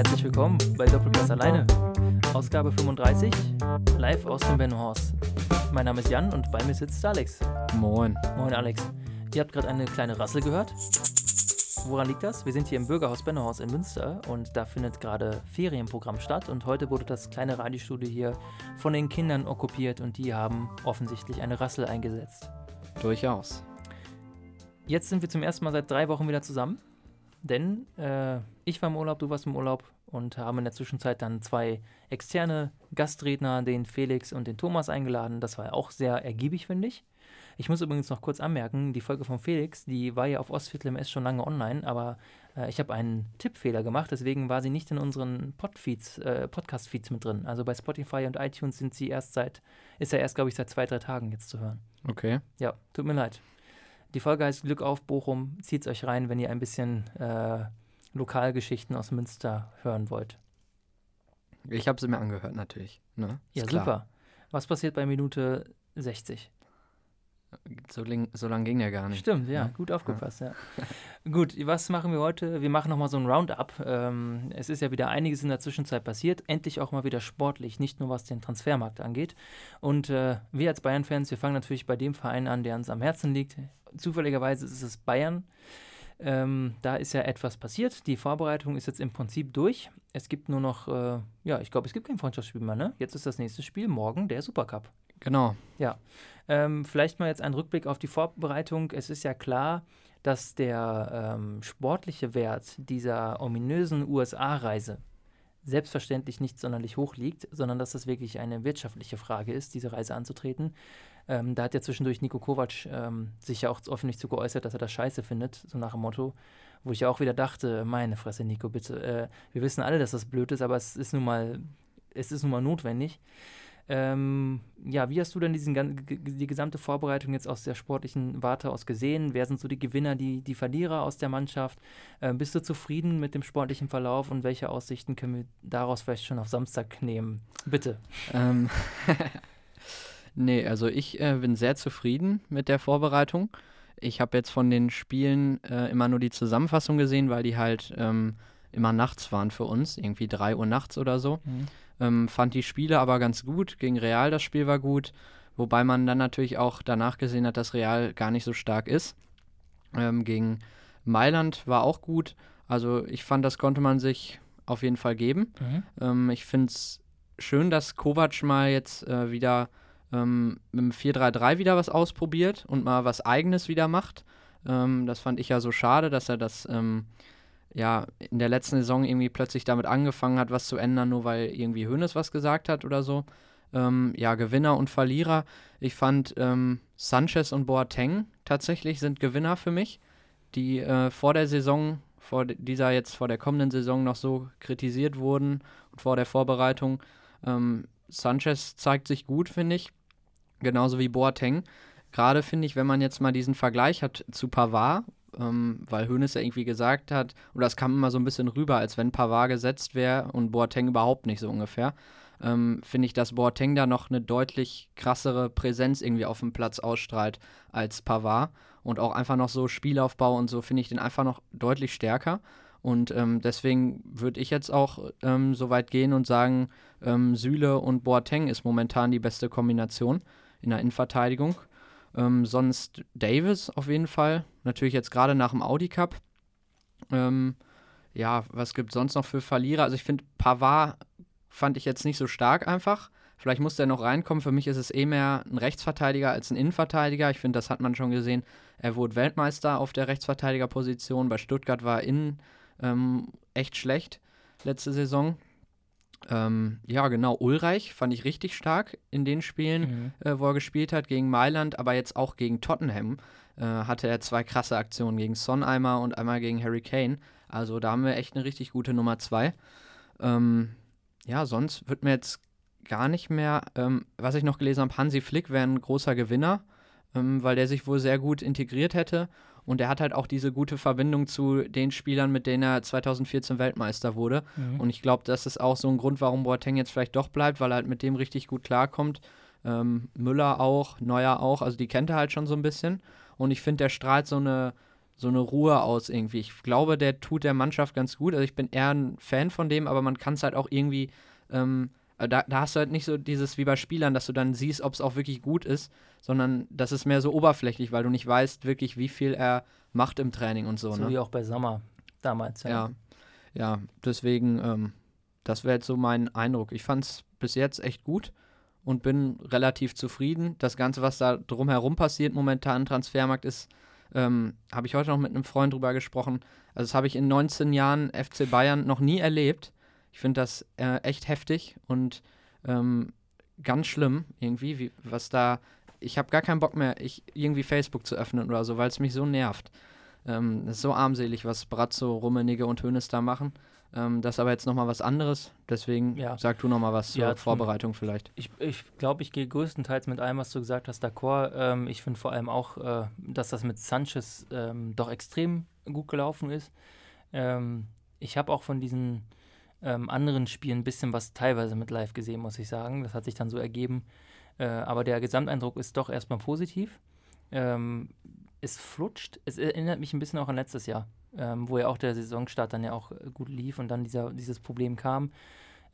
Herzlich willkommen bei Doppelpass alleine. Ausgabe 35, live aus dem Bennohaus. Mein Name ist Jan und bei mir sitzt Alex. Moin. Moin Alex. Ihr habt gerade eine kleine Rassel gehört. Woran liegt das? Wir sind hier im Bürgerhaus Bennohaus in Münster und da findet gerade Ferienprogramm statt und heute wurde das kleine Radiostudio hier von den Kindern okkupiert und die haben offensichtlich eine Rassel eingesetzt. Durchaus. Jetzt sind wir zum ersten Mal seit drei Wochen wieder zusammen, denn äh, ich war im Urlaub, du warst im Urlaub und haben in der Zwischenzeit dann zwei externe Gastredner, den Felix und den Thomas, eingeladen. Das war auch sehr ergiebig, finde ich. Ich muss übrigens noch kurz anmerken, die Folge von Felix, die war ja auf Ostviertel MS schon lange online, aber äh, ich habe einen Tippfehler gemacht, deswegen war sie nicht in unseren Podfeeds, äh, Podcast-Feeds mit drin. Also bei Spotify und iTunes sind sie erst seit, ist er erst, glaube ich, seit zwei, drei Tagen jetzt zu hören. Okay. Ja, tut mir leid. Die Folge heißt Glück auf Bochum. Zieht's euch rein, wenn ihr ein bisschen äh, Lokalgeschichten aus Münster hören wollt. Ich habe sie mir angehört, natürlich. Ne? Ja, klar. super. Was passiert bei Minute 60? So, so lang ging der gar nicht. Stimmt, ja, Ja. gut aufgepasst, ja. gut, was machen wir heute? Wir machen nochmal so ein Roundup. Ähm, es ist ja wieder einiges in der Zwischenzeit passiert. Endlich auch mal wieder sportlich, nicht nur was den Transfermarkt angeht. Und äh, wir als Bayern-Fans, wir fangen natürlich bei dem Verein an, der uns am Herzen liegt. Zufälligerweise ist es Bayern. Ähm, da ist ja etwas passiert. Die Vorbereitung ist jetzt im Prinzip durch. Es gibt nur noch, äh, ja, ich glaube, es gibt kein Freundschaftsspiel mehr, ne? Jetzt ist das nächste Spiel, morgen der Supercup. Genau. Ähm, vielleicht mal jetzt ein Rückblick auf die Vorbereitung. Es ist ja klar, dass der ähm, sportliche Wert dieser ominösen USA-Reise selbstverständlich nicht sonderlich hoch liegt, sondern dass das wirklich eine wirtschaftliche Frage ist, diese Reise anzutreten. Ähm, da hat ja zwischendurch Nico Kovac ähm, sich ja auch öffentlich zu geäußert, dass er das scheiße findet, so nach dem Motto, wo ich ja auch wieder dachte, meine Fresse, Nico, bitte. Äh, wir wissen alle, dass das blöd ist, aber es ist nun mal, es ist nun mal notwendig. Ähm, ja, wie hast du denn diesen, die gesamte Vorbereitung jetzt aus der sportlichen Warte aus gesehen? Wer sind so die Gewinner, die, die Verlierer aus der Mannschaft? Ähm, bist du zufrieden mit dem sportlichen Verlauf und welche Aussichten können wir daraus vielleicht schon auf Samstag nehmen? Bitte. Ähm, nee, also ich äh, bin sehr zufrieden mit der Vorbereitung. Ich habe jetzt von den Spielen äh, immer nur die Zusammenfassung gesehen, weil die halt ähm, immer nachts waren für uns, irgendwie 3 Uhr nachts oder so. Ähm, fand die Spiele aber ganz gut. Gegen Real das Spiel war gut. Wobei man dann natürlich auch danach gesehen hat, dass Real gar nicht so stark ist. Ähm, gegen Mailand war auch gut. Also ich fand, das konnte man sich auf jeden Fall geben. Mhm. Ähm, ich finde es schön, dass Kovac mal jetzt äh, wieder ähm, mit dem 4-3-3 wieder was ausprobiert und mal was Eigenes wieder macht. Ähm, das fand ich ja so schade, dass er das ähm, ja in der letzten Saison irgendwie plötzlich damit angefangen hat, was zu ändern, nur weil irgendwie Hoeneß was gesagt hat oder so. Ähm, ja, Gewinner und Verlierer. Ich fand ähm, Sanchez und Boateng tatsächlich sind Gewinner für mich, die äh, vor der Saison, vor dieser jetzt vor der kommenden Saison noch so kritisiert wurden und vor der Vorbereitung. Ähm, Sanchez zeigt sich gut, finde ich, genauso wie Boateng. Gerade finde ich, wenn man jetzt mal diesen Vergleich hat zu Pavard, ähm, weil Hoeneß ja irgendwie gesagt hat, oder es kam immer so ein bisschen rüber, als wenn Pavard gesetzt wäre und Boateng überhaupt nicht so ungefähr, ähm, finde ich, dass Boateng da noch eine deutlich krassere Präsenz irgendwie auf dem Platz ausstrahlt als Pavard und auch einfach noch so Spielaufbau und so finde ich den einfach noch deutlich stärker. Und ähm, deswegen würde ich jetzt auch ähm, so weit gehen und sagen, ähm, Süle und Boateng ist momentan die beste Kombination in der Innenverteidigung. Ähm, sonst Davis auf jeden Fall. Natürlich jetzt gerade nach dem Audi Cup. Ähm, ja, was gibt sonst noch für Verlierer? Also ich finde, Pavard fand ich jetzt nicht so stark einfach. Vielleicht muss der noch reinkommen. Für mich ist es eh mehr ein Rechtsverteidiger als ein Innenverteidiger. Ich finde, das hat man schon gesehen. Er wurde Weltmeister auf der Rechtsverteidigerposition. Bei Stuttgart war er innen ähm, echt schlecht letzte Saison. Ähm, ja, genau. Ulreich fand ich richtig stark in den Spielen, Mhm. äh, wo er gespielt hat, gegen Mailand, aber jetzt auch gegen Tottenham. Äh, hatte er zwei krasse Aktionen gegen Son einmal und einmal gegen Harry Kane. Also da haben wir echt eine richtig gute Nummer zwei. Ähm, ja, sonst wird mir jetzt gar nicht mehr, ähm, was ich noch gelesen habe, Hansi Flick wäre ein großer Gewinner, ähm, weil der sich wohl sehr gut integriert hätte. Und er hat halt auch diese gute Verbindung zu den Spielern, mit denen er 2014 Weltmeister wurde. Mhm. Und ich glaube, das ist auch so ein Grund, warum Boateng jetzt vielleicht doch bleibt, weil er halt mit dem richtig gut klarkommt. Ähm, Müller auch, Neuer auch, also die kennt er halt schon so ein bisschen. Und ich finde, der strahlt so eine, so eine Ruhe aus irgendwie. Ich glaube, der tut der Mannschaft ganz gut. Also ich bin eher ein Fan von dem, aber man kann es halt auch irgendwie, ähm, äh, da, da hast du halt nicht so dieses wie bei Spielern, dass du dann siehst, ob es auch wirklich gut ist, sondern das ist mehr so oberflächlich, weil du nicht weißt wirklich, wie viel er macht im Training und so. So ne? wie auch bei Sommer damals. Ja, ja, deswegen, ähm, das wäre jetzt so mein Eindruck. Ich fand es bis jetzt echt gut und bin relativ zufrieden. Das Ganze, was da drumherum passiert momentan im Transfermarkt, ist ähm, habe ich heute noch mit einem Freund drüber gesprochen. Also, das habe ich in 19 Jahren FC Bayern noch nie erlebt. Ich finde das äh, echt heftig und ähm, ganz schlimm irgendwie, wie, was da. Ich habe gar keinen Bock mehr, ich, irgendwie Facebook zu öffnen oder so, weil es mich so nervt. Ähm, es ist so armselig, was Brazzo, Rummenigge und Hönes da machen. Ähm, das ist aber jetzt nochmal was anderes. Deswegen Ja. sag du nochmal was zur Ja, zum- Vorbereitung vielleicht. Ich glaube, ich, glaub, ich gehe größtenteils mit allem, was du gesagt hast, d'accord. Ähm, ich finde vor allem auch, äh, dass das mit Sanchez ähm, doch extrem gut gelaufen ist. Ähm, ich habe auch von diesen ähm, anderen Spielen ein bisschen was teilweise mit live gesehen, muss ich sagen. Das hat sich dann so ergeben. Äh, aber der Gesamteindruck ist doch erstmal positiv. Ähm, es flutscht. Es erinnert mich ein bisschen auch an letztes Jahr, ähm, wo ja auch der Saisonstart dann ja auch äh, gut lief und dann dieser, dieses Problem kam.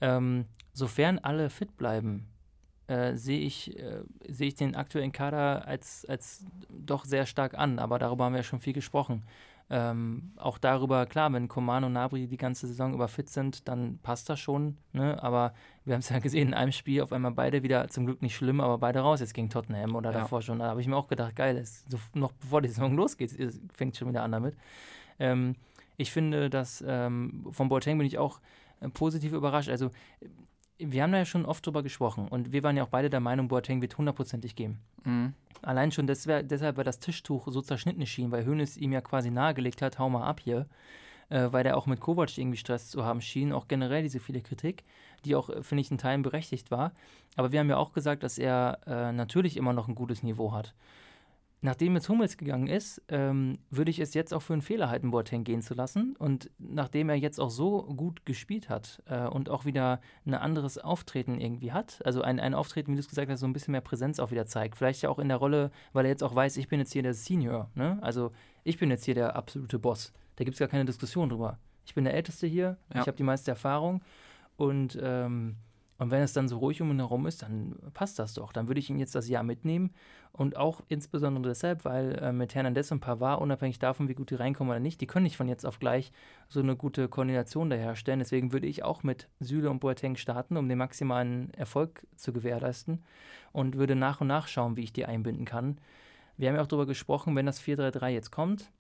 Ähm, sofern alle fit bleiben, äh, sehe ich, äh, sehe ich den aktuellen Kader als, als doch sehr stark an. Aber darüber haben wir ja schon viel gesprochen. Ähm, auch darüber, klar, wenn Coman und Nabri die ganze Saison über fit sind, dann passt das schon. Ne? Aber wir haben es ja gesehen, in einem Spiel auf einmal beide wieder, zum Glück nicht schlimm, aber beide raus jetzt gegen Tottenham oder Ja. davor schon. Da habe ich mir auch gedacht, geil, es, so, noch bevor die Saison losgeht, es fängt schon wieder an damit. Ähm, ich finde, dass ähm, von Boateng bin ich auch äh, positiv überrascht. Also, wir haben da ja schon oft drüber gesprochen und wir waren ja auch beide der Meinung, Boateng wird hundertprozentig gehen. Mhm. Allein schon deswe- deshalb, weil das Tischtuch so zerschnitten schien, weil Hönes ihm ja quasi nahegelegt hat, hau mal ab hier, äh, weil der auch mit Kovac irgendwie Stress zu haben schien, auch generell diese viele Kritik, die auch, äh, finde ich, in Teilen berechtigt war. Aber wir haben ja auch gesagt, dass er äh, natürlich immer noch ein gutes Niveau hat. Nachdem jetzt Hummels gegangen ist, ähm, würde ich es jetzt auch für einen Fehler halten, Boateng gehen zu lassen. Und nachdem er jetzt auch so gut gespielt hat äh, und auch wieder ein anderes Auftreten irgendwie hat, also ein, ein Auftreten, wie du es gesagt hast, so ein bisschen mehr Präsenz auch wieder zeigt. Vielleicht ja auch in der Rolle, weil er jetzt auch weiß, ich bin jetzt hier der Senior. Ne? Also ich bin jetzt hier der absolute Boss. Da gibt es gar keine Diskussion drüber. Ich bin der Älteste hier, Ja. ich habe die meiste Erfahrung und, ähm, und wenn es dann so ruhig um ihn herum ist, dann passt das doch. Dann würde ich ihn jetzt das Jahr mitnehmen und auch insbesondere deshalb, weil äh, mit Hernandez und Pavard, unabhängig davon, wie gut die reinkommen oder nicht, die können nicht von jetzt auf gleich so eine gute Koordination da herstellen. Deswegen würde ich auch mit Süle und Boateng starten, um den maximalen Erfolg zu gewährleisten und würde nach und nach schauen, wie ich die einbinden kann. Wir haben ja auch darüber gesprochen, wenn das 4-3-3 jetzt kommt,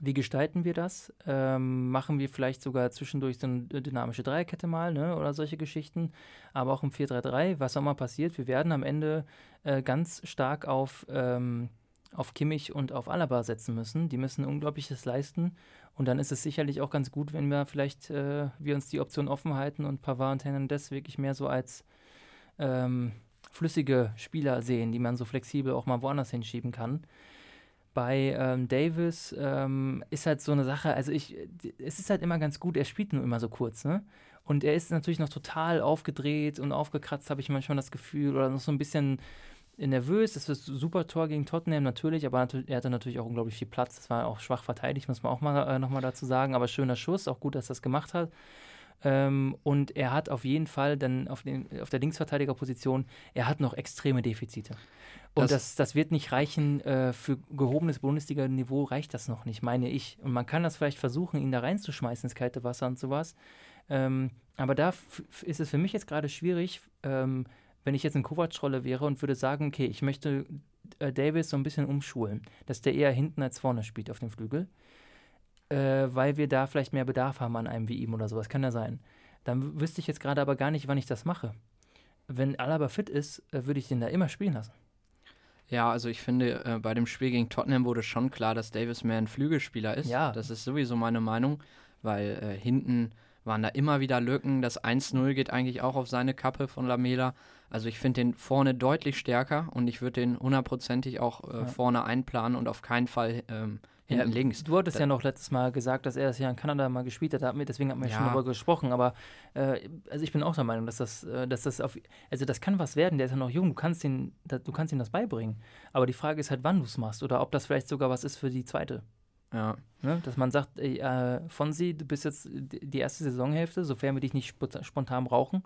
wie gestalten wir das? Ähm, machen wir vielleicht sogar zwischendurch so eine dynamische Dreierkette mal ne? oder solche Geschichten, aber auch im 4-3-3, was auch mal passiert, wir werden am Ende äh, ganz stark auf, ähm, auf Kimmich und auf Alaba setzen müssen. Die müssen Unglaubliches leisten und dann ist es sicherlich auch ganz gut, wenn wir vielleicht äh, wir uns die Option offen halten und Pavard und Hernandez wirklich mehr so als ähm, flüssige Spieler sehen, die man so flexibel auch mal woanders hinschieben kann. Bei ähm, Davis ähm, ist halt so eine Sache, also ich, es ist halt immer ganz gut, er spielt nur immer so kurz, ne? Und er ist natürlich noch total aufgedreht und aufgekratzt, habe ich manchmal das Gefühl, oder noch so ein bisschen nervös. Das ist ein super Tor gegen Tottenham natürlich, aber er hatte natürlich auch unglaublich viel Platz. Das war auch schwach verteidigt, muss man auch mal äh, nochmal dazu sagen. Aber schöner Schuss, auch gut, dass er das gemacht hat. Ähm, und er hat auf jeden Fall dann auf, den, auf der Linksverteidigerposition, er hat noch extreme Defizite. Und Das- das, das wird nicht reichen, äh, für gehobenes Bundesliga-Niveau reicht das noch nicht, meine ich. Und man kann das vielleicht versuchen, ihn da reinzuschmeißen ins kalte Wasser und sowas. Ähm, aber da ist es für mich jetzt gerade schwierig, ähm, wenn ich jetzt in Kovac-Rolle wäre und würde sagen, okay, ich möchte äh, Davis so ein bisschen umschulen, dass der eher hinten als vorne spielt auf dem Flügel, äh, weil wir da vielleicht mehr Bedarf haben an einem wie ihm oder sowas, kann ja sein. Dann wüsste ich jetzt gerade aber gar nicht, wann ich das mache. Wenn Alaba fit ist, äh, würde ich den da immer spielen lassen. Ja, also ich finde, äh, bei dem Spiel gegen Tottenham wurde schon klar, dass Davis mehr ein Flügelspieler ist. Ja. Das ist sowieso meine Meinung, weil äh, hinten waren da immer wieder Lücken. Das 1-0 geht eigentlich auch auf seine Kappe von Lamela. Also ich finde den vorne deutlich stärker und ich würde den hundertprozentig auch äh, Ja. vorne einplanen und auf keinen Fall ähm, Ja, links. Du hattest Da- ja noch letztes Mal gesagt, dass er das ja in Kanada mal gespielt hat, da haben wir- deswegen haben wir schon Ja. darüber gesprochen, aber äh, also ich bin auch der Meinung, dass das, äh, dass das auf, also das kann was werden, der ist ja noch jung, du kannst, ihn, du kannst ihm das beibringen, aber die Frage ist halt, wann du es machst oder ob das vielleicht sogar was ist für die zweite. Ja. Ne? Dass man sagt, ey, äh, Fonsi, du bist jetzt die erste Saisonhälfte, sofern wir dich nicht spontan brauchen,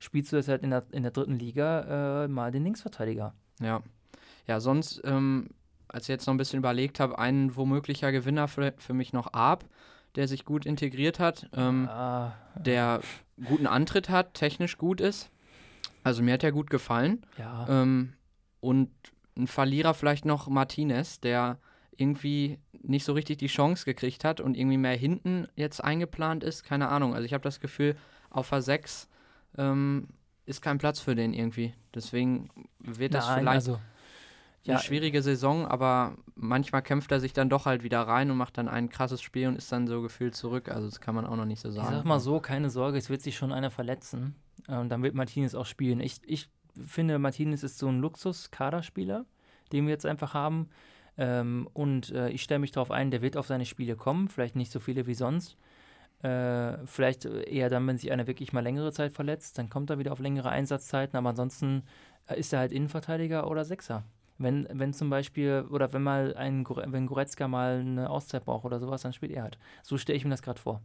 spielst du jetzt halt in der, in der dritten Liga äh, mal den Linksverteidiger. Ja. Ja, sonst, ähm, als ich jetzt noch ein bisschen überlegt habe, ein womöglicher Gewinner für, für mich noch Arp, der sich gut integriert hat, ähm, Ah, der guten Antritt hat, technisch gut ist. Also mir hat er gut gefallen. ja. Ähm, und ein Verlierer vielleicht noch Martinez, der irgendwie nicht so richtig die Chance gekriegt hat und irgendwie mehr hinten jetzt eingeplant ist. Keine Ahnung. Also ich habe das Gefühl, auf a 6 ähm, ist kein Platz für den irgendwie. Deswegen wird das Nein, vielleicht also, ja, eine schwierige Saison, aber manchmal kämpft er sich dann doch halt wieder rein und macht dann ein krasses Spiel und ist dann so gefühlt zurück. Also das kann man auch noch nicht so Ich sagen. sag mal so, keine Sorge, es wird sich schon einer verletzen. äh, Und dann wird Martinez auch spielen. Ich, ich finde, Martinez ist so ein Luxus-Kaderspieler, den wir jetzt einfach haben. Ähm, und äh, ich stelle mich darauf ein, der wird auf seine Spiele kommen. Vielleicht nicht so viele wie sonst. Äh, vielleicht eher dann, wenn sich einer wirklich mal längere Zeit verletzt. Dann kommt er wieder auf längere Einsatzzeiten. Aber ansonsten äh, ist er halt Innenverteidiger oder Sechser. Wenn, wenn zum Beispiel, oder wenn mal ein, wenn Goretzka mal eine Auszeit braucht oder sowas, dann spielt er halt. So stelle ich mir das gerade vor.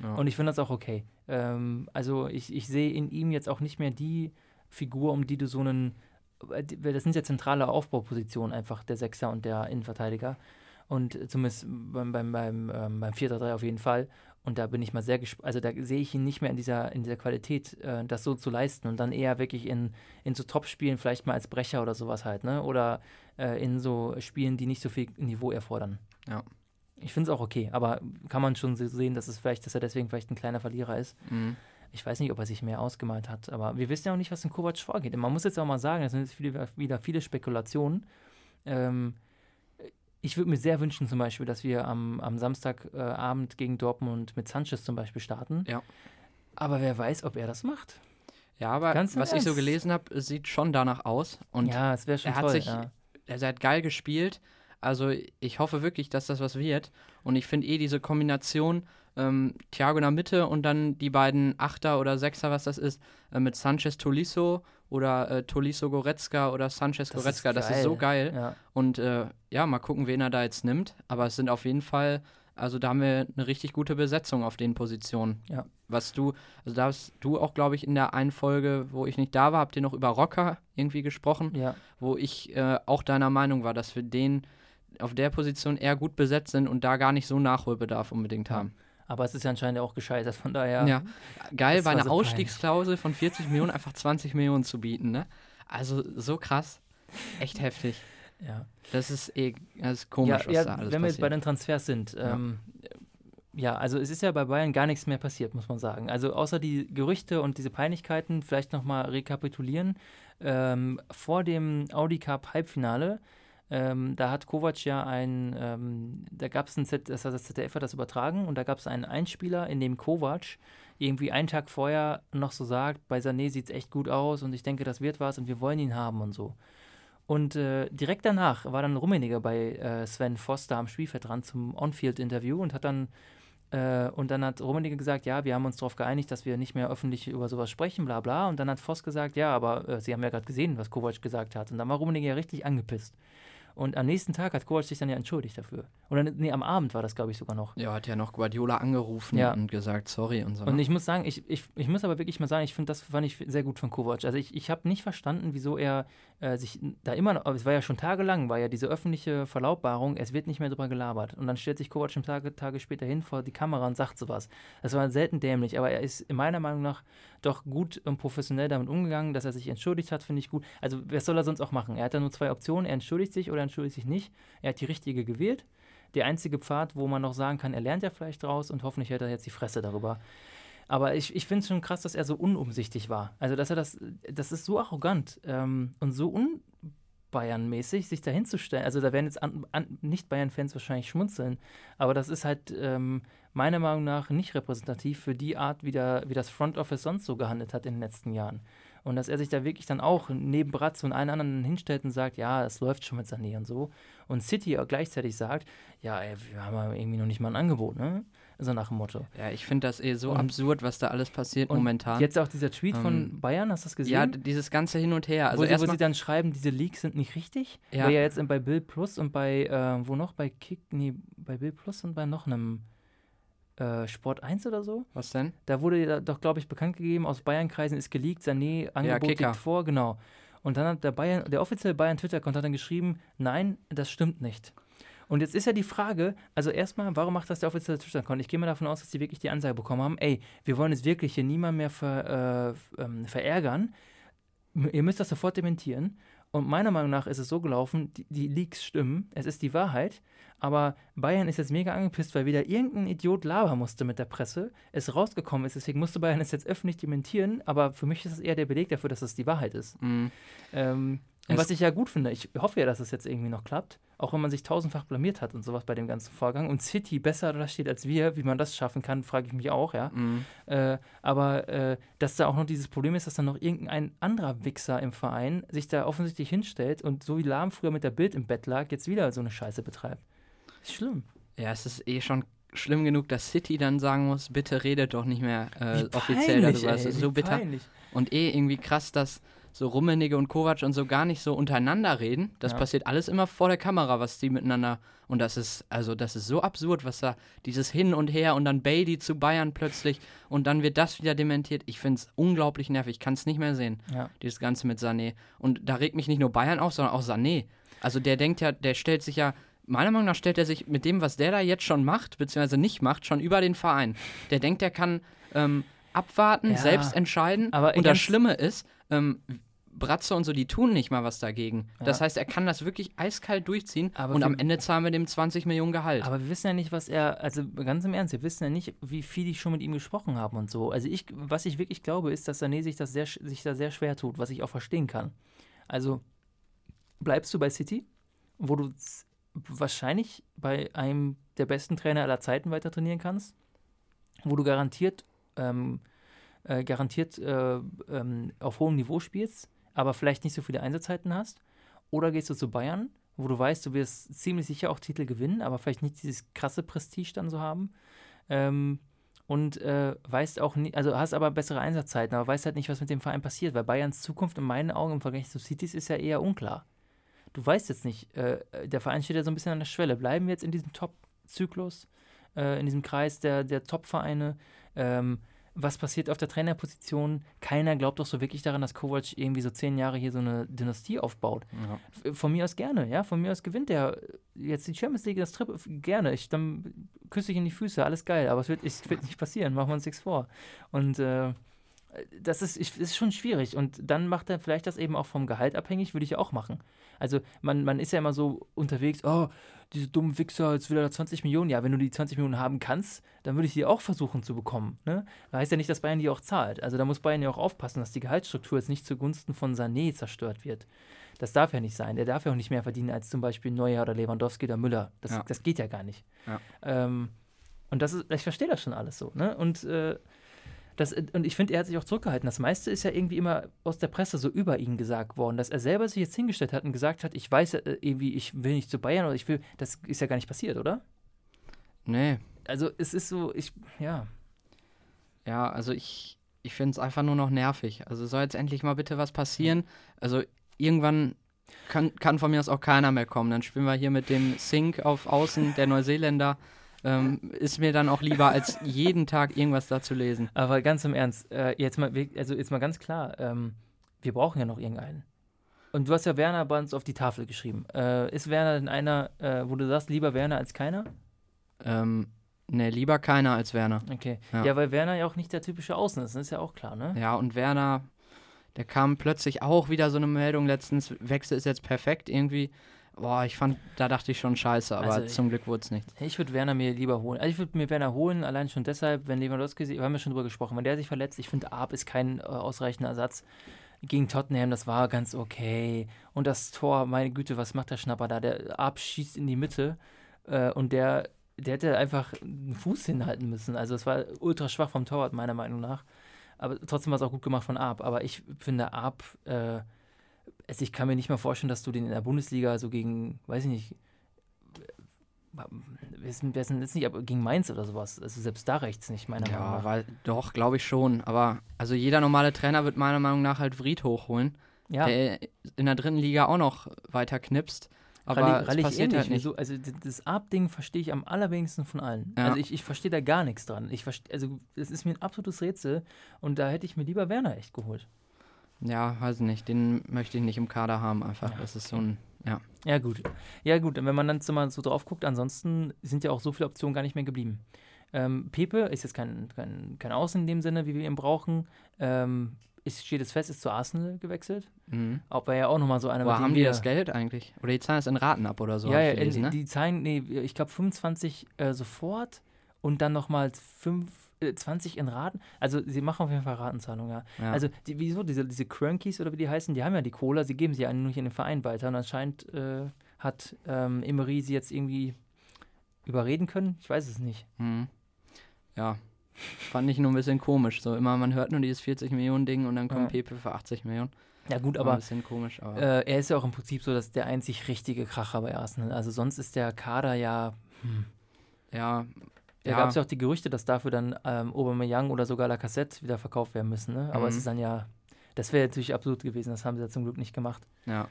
Ja. Und ich finde das auch okay. Ähm, also ich, ich sehe in ihm jetzt auch nicht mehr die Figur, um die du so einen, weil das sind ja zentrale Aufbaupositionen einfach, der Sechser und der Innenverteidiger. Und zumindest beim, beim, beim, ähm, beim 4-3 auf jeden Fall. Und da bin ich mal sehr gespannt. Also da sehe ich ihn nicht mehr in dieser, in dieser Qualität, äh, das so zu leisten. Und dann eher wirklich in, in so Top-Spielen, vielleicht mal als Brecher oder sowas halt, ne? Oder äh, in so Spielen, die nicht so viel Niveau erfordern. Ja. Ich finde es auch okay, aber kann man schon so sehen, dass es vielleicht, dass er deswegen vielleicht ein kleiner Verlierer ist. Mhm. Ich weiß nicht, ob er sich mehr ausgemalt hat, aber wir wissen ja auch nicht, was in Kovac vorgeht. Und man muss jetzt auch mal sagen, das sind jetzt viele, wieder viele Spekulationen. Ähm, ich würde mir sehr wünschen, zum Beispiel, dass wir am, am Samstagabend äh, gegen Dortmund mit Sanchez zum Beispiel starten. Ja. Aber wer weiß, ob er das macht. Ja, aber was ich so gelesen habe, sieht schon danach aus. Und ja, es wäre schon er hat toll. sich- ja. er hat geil gespielt. Also ich hoffe wirklich, dass das was wird. Und ich finde eh diese Kombination ähm, Thiago in der Mitte und dann die beiden Achter oder Sechser, was das ist, äh, mit Sanchez Tolisso oder äh, Tolisso Goretzka oder Sanchez Das ist Goretzka. Das ist so geil. Ja. Und äh, ja, mal gucken, wen er da jetzt nimmt. Aber es sind auf jeden Fall, also da haben wir eine richtig gute Besetzung auf den Positionen. Ja. Was du, also da hast du auch, glaube ich, in der einen Folge, wo ich nicht da war, habt ihr noch über Rocker irgendwie gesprochen ja. wo ich äh, auch deiner Meinung war, dass wir den auf der Position eher gut besetzt sind und da gar nicht so Nachholbedarf unbedingt Ja. Aber es ist ja anscheinend auch gescheitert, von daher. Ja, geil, bei einer so. Ausstiegsklausel von 40 Millionen einfach 20 Millionen zu bieten, ne? Also so krass. Echt heftig. ja. Das ist eh das ist komisch, ja, was ja, da alles wenn wir jetzt bei den Transfers sind, Ja. ähm, ja, also es ist ja bei Bayern gar nichts mehr passiert, muss man sagen. Also außer die Gerüchte und diese Peinlichkeiten, vielleicht nochmal rekapitulieren. Ähm, vor dem Audi Cup Halbfinale, ähm, da hat Kovac ja ein, ähm, da gab es ein Z, das, das ZDF hat das übertragen und da gab es einen Einspieler, in dem Kovac irgendwie einen Tag vorher noch so sagt, bei Sané sieht es echt gut aus und ich denke, das wird was und wir wollen ihn haben und so. Und äh, direkt danach war dann Rummeniger bei äh, Sven Foster am Spielfeldrand zum On-Field-Interview und hat dann äh, und dann hat Rummeniger gesagt, ja, wir haben uns darauf geeinigt, dass wir nicht mehr öffentlich über sowas sprechen, bla bla. Und dann hat Voss gesagt, ja, aber äh, Sie haben ja gerade gesehen, was Kovac gesagt hat. Und dann war Rummeniger ja richtig angepisst. Und am nächsten Tag hat Kovac sich dann ja entschuldigt dafür. Oder nee, am Abend war das, glaube ich, sogar noch. Ja, hat ja noch Guardiola angerufen Ja. und gesagt, sorry und so. Und ich muss sagen, ich, ich, ich muss aber wirklich mal sagen, ich finde, das fand ich sehr gut von Kovac. Also ich, ich habe nicht verstanden, wieso er äh, sich da immer noch, es war ja schon tagelang, war ja diese öffentliche Verlautbarung, es wird nicht mehr drüber gelabert. Und dann stellt sich Kovac ein Tage, Tage später hin vor die Kamera und sagt sowas. Das war selten dämlich, aber er ist in meiner Meinung nach doch gut und professionell damit umgegangen, dass er sich entschuldigt hat, finde ich gut. Also was soll er sonst auch machen? Er hat ja nur zwei Optionen, er entschuldigt sich oder entschuldigt sich nicht. Er hat die richtige gewählt. Der einzige Pfad, wo man noch sagen kann, er lernt ja vielleicht draus und hoffentlich hält er jetzt die Fresse darüber. Aber ich, ich finde es schon krass, dass er so unumsichtig war. Also, dass er das, das ist so arrogant ähm, und so un-Bayern-mäßig, sich da hinzustellen. Also, da werden jetzt an, an, Nicht-Bayern-Fans wahrscheinlich schmunzeln. Aber das ist halt ähm, meiner Meinung nach nicht repräsentativ für die Art, wie, der, wie das Front Office sonst so gehandelt hat in den letzten Jahren. Und dass er sich da wirklich dann auch neben Bratz und allen anderen hinstellt und sagt, ja, es läuft schon mit Sané und so. Und City gleichzeitig sagt, ja, ey, wir haben ja irgendwie noch nicht mal ein Angebot, ne? So nach dem Motto. Ja, ich finde das eh so Und- absurd, was da alles passiert momentan. Jetzt auch dieser Tweet von Ähm, Bayern, hast du das gesehen? ja, dieses ganze Hin und Her. Also wo, sie, wo sie dann schreiben, diese Leaks sind nicht richtig. Ja. Weil ja jetzt bei Bill Plus und bei, äh, wo noch? Bei Kick, nee, bei Bill Plus und bei noch einem äh, Sport 1 oder so. was denn? Da wurde ja doch, glaube ich, bekannt gegeben, aus Bayern-Kreisen ist geleakt, Sané Angebot liegt vor, genau. Und dann hat der Bayern, der offizielle Bayern Twitter-Account hat dann geschrieben, nein, das stimmt nicht. Und jetzt ist ja die Frage, also erstmal, warum macht das der offizielle Twitter-Account? Ich gehe mal davon aus, dass die wirklich die Ansage bekommen haben, ey, wir wollen jetzt wirklich hier niemand mehr ver, äh, ähm, verärgern. Ihr müsst das sofort dementieren. Und meiner Meinung nach ist es so gelaufen, die, die Leaks stimmen, es ist die Wahrheit, aber Bayern ist jetzt mega angepisst, weil wieder irgendein Idiot labern musste mit der Presse, es rausgekommen ist, deswegen musste Bayern es jetzt öffentlich dementieren, aber für mich ist es eher der Beleg dafür, dass es die Wahrheit ist. Mhm. Ähm, und was ich ja gut finde, ich hoffe ja, dass es jetzt irgendwie noch klappt, auch wenn man sich tausendfach blamiert hat und sowas bei dem ganzen Vorgang und City besser da steht als wir, wie man das schaffen kann, frage ich mich auch, ja. Mhm. Äh, aber äh, dass da auch noch dieses Problem ist, dass dann noch irgendein anderer Wichser im Verein sich da offensichtlich hinstellt und so wie Lahm früher mit der Bild im Bett lag, jetzt wieder so eine Scheiße betreibt. Ist schlimm. Ja, es ist eh schon schlimm genug, dass City dann sagen muss, bitte redet doch nicht mehr äh, Wie offiziell peinlich, darüber. Ey, ist wie so bitter. peinlich. Und eh irgendwie krass, dass so Rummenigge und Kovac und so gar nicht so untereinander reden. Das Ja. passiert alles immer vor der Kamera, was die miteinander. Und das ist, also das ist so absurd, was da, dieses Hin und Her und dann Bailey zu Bayern plötzlich und dann wird das wieder dementiert. Ich finde es unglaublich nervig. Ich kann es nicht mehr sehen, Ja. dieses Ganze mit Sané. Und da regt mich nicht nur Bayern auf, sondern auch Sané. Also der denkt ja, der stellt sich ja. Meiner Meinung nach stellt er sich mit dem, was der da jetzt schon macht, beziehungsweise nicht macht, schon über den Verein. Der denkt, der kann ähm, abwarten, Ja, selbst entscheiden. aber und das Schlimme ist, ähm, Bratze und so, die tun nicht mal was dagegen. Das Ja. heißt, er kann das wirklich eiskalt durchziehen Aber und am Ende zahlen wir dem 20 Millionen Gehalt. Aber wir wissen ja nicht, was er, also ganz im Ernst, wir wissen ja nicht, wie viel die schon mit ihm gesprochen haben und so. Also ich, was ich wirklich glaube, ist, dass Sané sich, das sehr, sich da sehr schwer tut, was ich auch verstehen kann. Also bleibst du bei City, wo du wahrscheinlich bei einem der besten Trainer aller Zeiten weiter trainieren kannst, wo du garantiert, ähm, äh, garantiert äh, ähm, auf hohem Niveau spielst, aber vielleicht nicht so viele Einsatzzeiten hast, oder gehst du zu Bayern, wo du weißt, du wirst ziemlich sicher auch Titel gewinnen, aber vielleicht nicht dieses krasse Prestige dann so haben. Ähm, und äh, weißt auch nicht, also hast aber bessere Einsatzzeiten, aber weißt halt nicht, was mit dem Verein passiert, weil Bayerns Zukunft in meinen Augen im Vergleich zu Cities ist ja eher unklar. Du weißt jetzt nicht, äh, der Verein steht ja so ein bisschen an der Schwelle. Bleiben wir jetzt in diesem Top-Zyklus, äh, in diesem Kreis der, der Top-Vereine? Ähm, was passiert auf der Trainerposition? Keiner glaubt doch so wirklich daran, dass Kovac irgendwie so zehn Jahre hier so eine Dynastie aufbaut. ja. Von mir aus gerne, ja. Von mir aus gewinnt der jetzt die Champions League, das Trip, gerne. Ich, dann küsse ich in die Füße, alles geil. Aber es wird, es wird nicht passieren, machen wir uns nichts vor. Und äh, das ist, ich, ist schon schwierig. Und dann macht er vielleicht das eben auch vom Gehalt abhängig, würde ich ja auch machen. Also man, man ist ja immer so unterwegs, oh, diese dummen Wichser, jetzt will er 20 Millionen. Ja, wenn du die 20 Millionen haben kannst, dann würde ich die auch versuchen zu bekommen. Ne? Heißt ja nicht, dass Bayern die auch zahlt. Also da muss Bayern ja auch aufpassen, dass die Gehaltsstruktur jetzt nicht zugunsten von Sané zerstört wird. Das darf ja nicht sein. Der darf ja auch nicht mehr verdienen als zum Beispiel Neuer oder Lewandowski oder Müller. Das, Ja. das geht ja gar nicht. Ja. Ähm, und das ist, ich verstehe das schon alles so. Ne? Und, äh, das, und ich finde, er hat sich auch zurückgehalten. Das meiste ist ja irgendwie immer aus der Presse so über ihn gesagt worden, dass er selber sich jetzt hingestellt hat und gesagt hat, ich weiß äh, irgendwie, ich will nicht zu Bayern oder ich will, das ist ja gar nicht passiert, oder? Nee. Also es ist so, ich, ja. Ja, also ich, ich finde es einfach nur noch nervig. Also soll jetzt endlich mal bitte was passieren. Also irgendwann kann, kann von mir aus auch keiner mehr kommen. Dann spielen wir hier mit dem Sink auf Außen, der Neuseeländer. Ähm, ist mir dann auch lieber, als jeden Tag irgendwas da zu lesen. Aber ganz im Ernst, äh, jetzt mal, also jetzt mal ganz klar, ähm, wir brauchen ja noch irgendeinen. Und du hast ja Werner bei uns auf die Tafel geschrieben. Äh, ist Werner denn einer, äh, wo du sagst, lieber Werner als keiner? Ähm, ne, lieber keiner als Werner. Okay. Ja. Ja, weil Werner ja auch nicht der typische Außen ist, das ist ja auch klar, ne? Ja, und Werner, der kam plötzlich auch wieder so eine Meldung letztens, Wechsel ist jetzt perfekt irgendwie. Boah, ich fand, da dachte ich schon scheiße, aber Also, zum Glück wurde es nicht. Ich würde Werner mir lieber holen. Also ich würde mir Werner holen, allein schon deshalb, wenn Lewandowski, wir haben ja schon drüber gesprochen, wenn der sich verletzt, ich finde, Arp ist kein äh, ausreichender Ersatz. Gegen Tottenham, das war ganz okay. Und das Tor, meine Güte, was macht der Schnapper da? Der Arp schießt in die Mitte äh, und der, der hätte einfach einen Fuß hinhalten müssen. Also es war ultra schwach vom Torwart, meiner Meinung nach. Aber trotzdem war es auch gut gemacht von Arp. Aber ich finde Arp, äh, also ich kann mir nicht mal vorstellen, dass du den in der Bundesliga so gegen, weiß ich nicht, wir sind, wir sind jetzt nicht aber gegen Mainz oder sowas. Also selbst da reicht es nicht, meiner Meinung Ja, nach. weil, doch, glaube ich schon. Aber also jeder normale Trainer wird meiner Meinung nach halt Vried hochholen, Ja, der in der dritten Liga auch noch weiter knipst. Aber Rallye, es Rallye passiert ähnlich. halt nicht. Also das Art-Ding verstehe ich am allerwenigsten von allen. Ja. Also ich, ich verstehe da gar nichts dran. Ich verste- also es ist mir ein absolutes Rätsel und da hätte ich mir lieber Werner echt geholt. Ja, weiß nicht. Den möchte ich nicht im Kader haben einfach. Ja, das ist so ein, ja. Ja gut. Ja gut, und wenn man dann so mal so drauf guckt, ansonsten sind ja auch so viele Optionen gar nicht mehr geblieben. Ähm, Pepe ist jetzt kein, kein, kein Außen in dem Sinne, wie wir ihn brauchen. Ähm, ist, steht es fest, ist zu Arsenal gewechselt. Mhm. Ob er ja auch nochmal so einer dem haben die wir- das Geld eigentlich? Oder die zahlen es in Raten ab oder so? ja, ja, gelesen, die, ne? die zahlen, nee, ich glaube 25 äh, sofort und dann nochmal äh, 20 in Raten. Also sie machen auf jeden Fall Ratenzahlung, ja. ja. Also die, wieso, diese, diese Crankies oder wie die heißen, die haben ja die Cola, sie geben sie ja nur nicht in den Verein weiter und anscheinend äh, hat ähm, Emery sie jetzt irgendwie überreden können. Ich weiß es nicht. Mhm. Ja. Fand ich nur ein bisschen komisch. So immer, man hört nur dieses 40 Millionen Ding und dann kommt Ja. Pepe für 80 Millionen. Ja gut, War ein aber bisschen komisch, aber. äh, er ist ja auch im Prinzip so, dass der einzig richtige Kracher bei Arsenal. Also sonst ist der Kader ja hm, ja. Da gab es ja auch die Gerüchte, dass dafür dann ähm, Aubameyang oder sogar Lacazette wieder verkauft werden müssen. Ne? Aber es Mhm. ist dann ja, das wäre natürlich absolut gewesen. Das haben sie ja zum Glück nicht gemacht. Ja.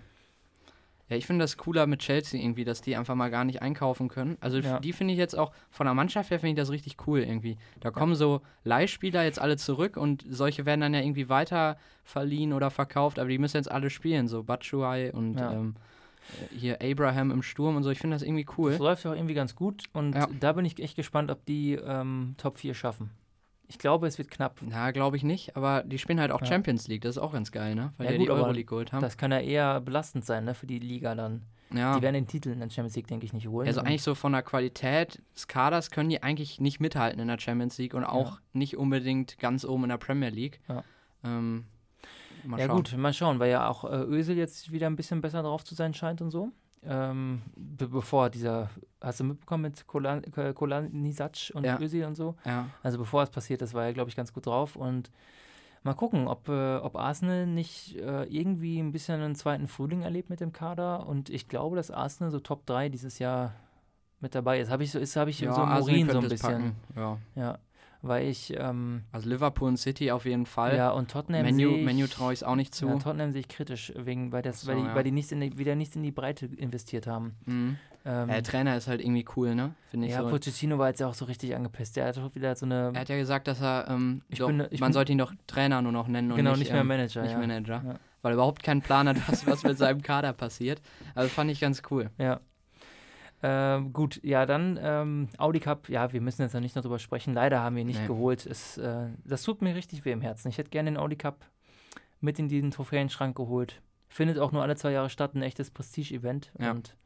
Ja, ich finde das cooler mit Chelsea irgendwie, dass die einfach mal gar nicht einkaufen können. Also Ja. die finde ich jetzt auch, von der Mannschaft her finde ich das richtig cool irgendwie. Da kommen so Leihspieler jetzt alle zurück und solche werden dann ja irgendwie weiter verliehen oder verkauft, aber die müssen jetzt alle spielen, so Batshuayi und Ja. ähm, äh, hier Abraham im Sturm und so. Ich finde das irgendwie cool. Das läuft ja auch irgendwie ganz gut und Ja. da bin ich echt gespannt, ob die ähm, Top 4 schaffen. Ich glaube, es wird knapp. Na, glaube ich nicht, aber die spielen halt auch Ja. Champions League, das ist auch ganz geil, ne? Weil Ja, die gut, die Euroleague geholt haben. Das kann ja eher belastend sein ne, für die Liga dann. ja. Die werden den Titel in der Champions League, denke ich, nicht holen. Also eigentlich so von der Qualität des Kaders können die eigentlich nicht mithalten in der Champions League und auch nicht unbedingt ganz oben in der Premier League. Ja. Ähm, mal ja schauen. gut, mal schauen, weil ja auch äh, Özil jetzt wieder ein bisschen besser drauf zu sein scheint und so. Ähm, be bevor dieser, hast du mitbekommen mit Kolan Kolanisac und Ja. Özil und so? Ja. Also bevor es passiert ist, war er, glaube ich, ganz gut drauf. Und mal gucken, ob, äh, ob Arsenal nicht äh, irgendwie ein bisschen einen zweiten Frühling erlebt mit dem Kader. Und ich glaube, dass Arsenal so Top 3 dieses Jahr mit dabei ist. Habe ich so, ist, habe ich ja, so Morin so ein bisschen. packen. Ja. Ja. Weil ich, ähm, Also Liverpool und City auf jeden Fall. ja, und Tottenham Menu, ich, Menu traue ich es auch nicht zu. Ja, Tottenham sehe ich kritisch, wegen, weil, das, so, weil, die, ja. weil die nichts in die, wieder nichts in die Breite investiert haben. mhm. Ähm, der Trainer ist halt irgendwie cool, ne? Finde ich ja, so. Pochettino war jetzt ja auch so richtig angepisst. Der hat doch wieder so eine. Er hat ja gesagt, dass er, ähm, Ich doch, bin- ich man bin- sollte ihn doch Trainer nur noch nennen genau, und nicht, mehr ähm, Manager. nicht ja. Manager. Weil er überhaupt keinen Plan hat, was, was mit seinem Kader passiert. Also fand ich ganz cool. Ja. Ähm, gut, ja, dann ähm, Audi Cup, ja, wir müssen jetzt noch nicht noch drüber sprechen. Leider haben wir ihn nicht Nee. geholt. Es, äh, das tut mir richtig weh im Herzen. Ich hätte gerne den Audi Cup mit in diesen Trophäenschrank geholt. Findet auch nur alle zwei Jahre statt, ein echtes Prestige-Event. Ja. Und